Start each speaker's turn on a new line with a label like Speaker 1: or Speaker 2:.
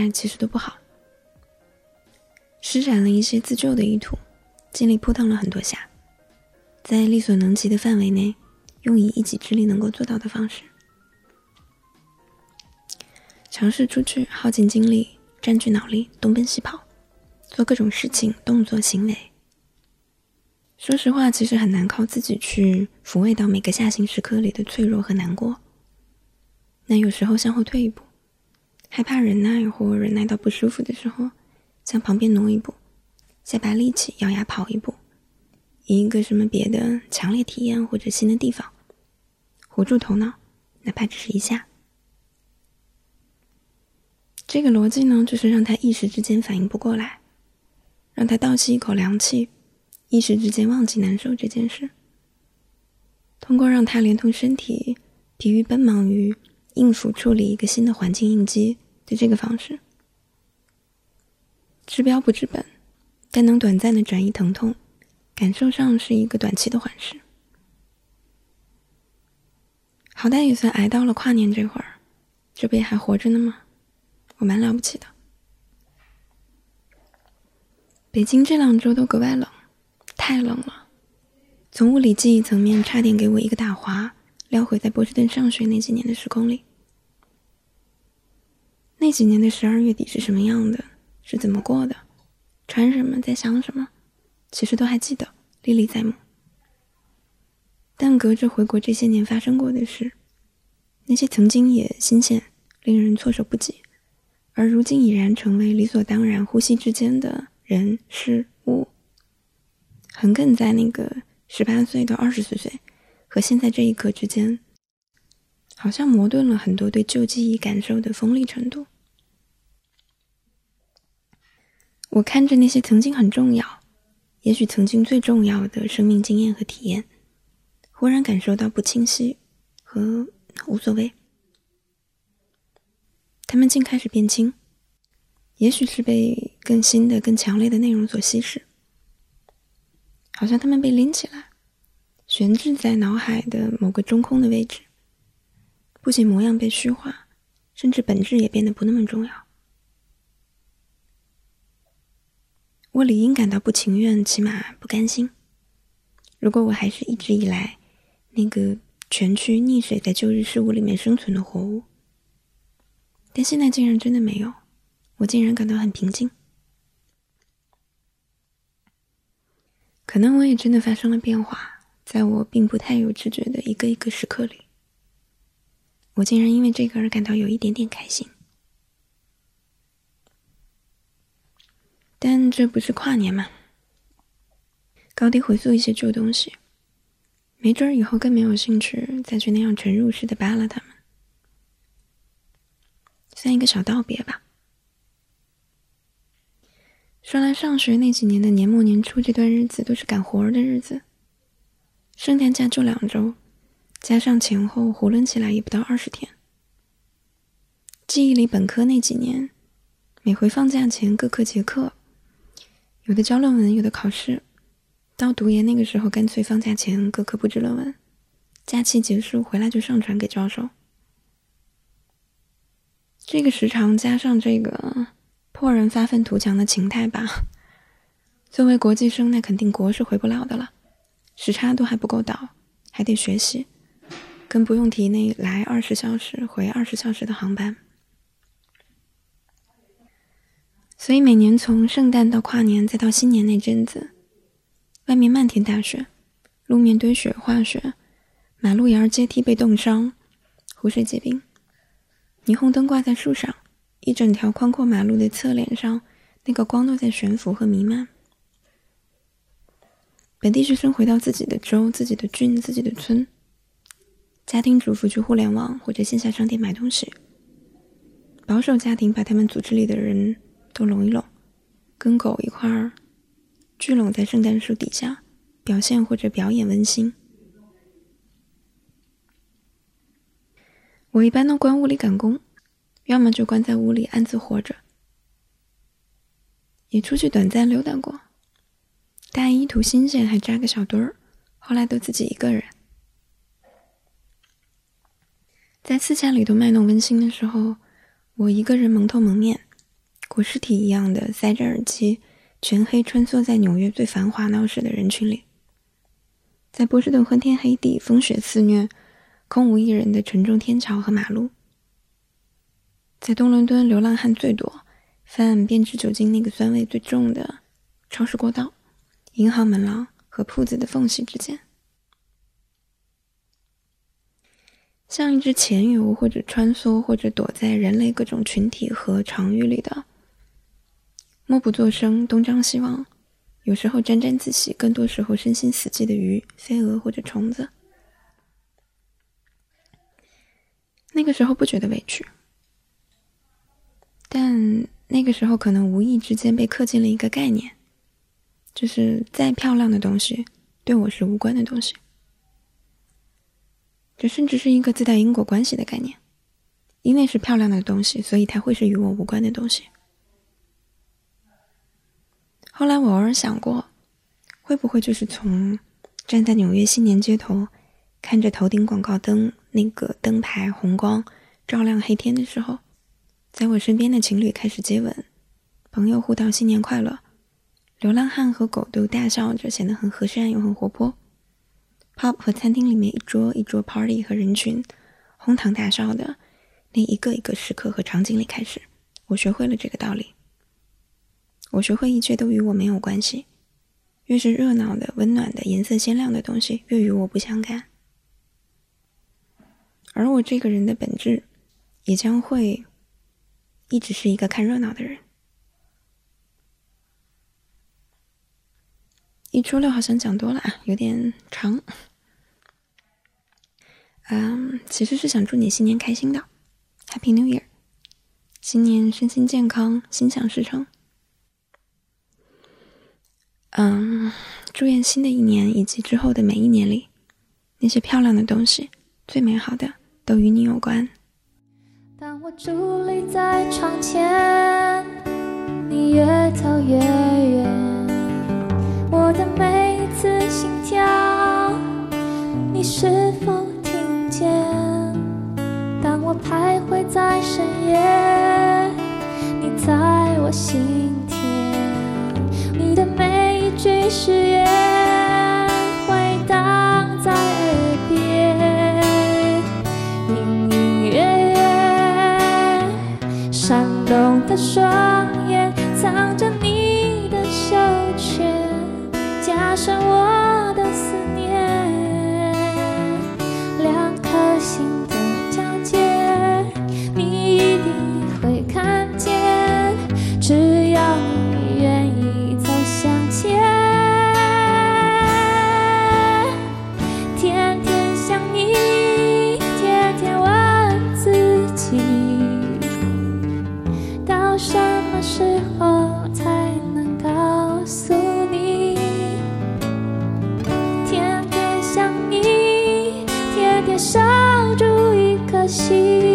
Speaker 1: 入冬以来，前阵子的状态其实都不好，施展了一些自救的意图，尽力扑腾了很多下，在力所能及的范围内，用以一己之力能够做到的方式，尝试出去，耗尽精力，占据脑力，东奔西跑，做各种事情、动作、行为。说实话，其实很难靠自己去抚慰到每个下行时刻里的脆弱和难过。那有时候向后退一步。害怕忍耐或忍耐到不舒服的时候，向旁边挪一步，下把力气，咬牙跑一步，以一个什么别的强烈体验或者新的地方，活住头脑，哪怕只是一下。这个逻辑呢，就是让他一时之间反应不过来，让他倒吸一口凉气，一时之间忘记难受这件事。通过让他连同身体疲于奔忙于应付处理一个新的环境应激。的这个方式，治标不治本，但能短暂的转移疼痛，感受上是一个短期的缓释。好歹也算挨到了跨年这会儿，这不也还活着呢吗？我蛮了不起的。北京这两周都格外冷，太冷了，从物理记忆层面差点给我一个大滑，撩回在波士顿上学那几年的时空里。那几年的十二月底是什么样的？是怎么过的？穿什么？在想什么？其实都还记得，历历在目。但隔着回国这些年发生过的事，那些曾经也新鲜、令人措手不及，而如今已然成为理所当然、呼吸之间的人事物，横亘在那个十八岁到二十岁岁和现在这一刻之间，好像磨钝了很多对旧记忆感受的锋利程度。我看着那些曾经很重要，也许曾经最重要的生命经验和体验，忽然感受到不清晰和无所谓。他们竟开始变轻，也许是被更新的、更强烈的内容所稀释，好像他们被拎起来，悬置在脑海的某个中空的位置。不仅模样被虚化，甚至本质也变得不那么重要。我理应感到不情愿，起码不甘心。如果我还是一直以来那个蜷曲溺水在旧日事物里面生存的活物，但现在竟然真的没有，我竟然感到很平静。可能我也真的发生了变化，在我并不太有知觉的一个一个时刻里，我竟然因为这个而感到有一点点开心。但这不是跨年嘛？高低回溯一些旧东西，没准儿以后更没有兴趣再去那样沉入式的扒拉他们，算一个小道别吧。说来上学那几年的年末年初这段日子都是赶活儿的日子，圣诞假就两周，加上前后囫囵起来也不到二十天。记忆里本科那几年，每回放假前各科结课。有的交论文，有的考试。到读研那个时候，干脆放假前各科布置论文，假期结束回来就上传给教授。这个时长加上这个破人发愤图强的情态吧，作为国际生，那肯定国是回不了的了，时差都还不够倒，还得学习，更不用提那来二十小时回二十小时的航班。所以每年从圣诞到跨年再到新年那阵子，外面漫天大雪，路面堆雪化雪，马路沿阶梯被冻伤，湖水结冰，霓虹灯挂在树上，一整条宽阔马路的侧脸上，那个光都在悬浮和弥漫。本地学生回到自己的州、自己的郡、自己的村，家庭主妇去互联网或者线下商店买东西，保守家庭把他们组织里的人。都拢一拢，跟狗一块儿聚拢在圣诞树底下，表现或者表演温馨。我一般都关屋里赶工，要么就关在屋里暗自活着。也出去短暂溜达过，大一图新鲜还扎个小堆儿，后来都自己一个人。在私下里头卖弄温馨的时候。我一个人蒙头蒙面，裹尸体一样的塞着耳机，全黑穿梭在纽约最繁华闹市的人群里，在波士顿昏天黑地、风雪肆虐、空无一人的沉重天桥和马路，在东伦敦流浪汉最多、贩变质酒精那个酸味最重的超市过道、银行门廊和铺子的缝隙之间。像一只潜游，或者穿梭，或者躲在人类各种群体和场域里的，默不作声、东张西望，有时候沾沾自喜，更多时候身心死寂的鱼、飞蛾或者虫子。那个时候不觉得委屈，但那个时候可能无意之间被刻进了一个概念，就是再漂亮的东西，对我是无关的东西。这甚至是一个自带因果关系的概念，因为是漂亮的东西，所以它会是与我无关的东西。后来我偶尔想过，会不会就是从站在纽约新年街头，看着头顶广告灯那个灯牌红光照亮黑天的时候，在我身边的情侣开始接吻，朋友互道新年快乐，流浪汉和狗都大笑着，显得很和善又很活泼。Pub 和餐厅里面一桌一桌 party 和人群哄堂大笑的那一个一个时刻和场景里开始，我学会了这个道理。我学会一切都与我没有关系，越是热闹的、温暖的、颜色鲜亮的东西，越与我不相干。而我这个人的本质，也将会一直是一个看热闹的人。一初六好像讲多了啊，有点长。嗯，其实是想祝你新年开心的，Happy New Year，新年身心健康，心想事成。嗯，祝愿新的一年以及之后的每一年里，那些漂亮的东西，最美好的都与你有关。
Speaker 2: 当我伫立在窗前，你越走越远。的每一次心跳，你是否听见？当我徘徊在深夜，你在我心田。你的每一句誓言回荡在耳边，隐隐约约，闪动的双眼藏着加上我心，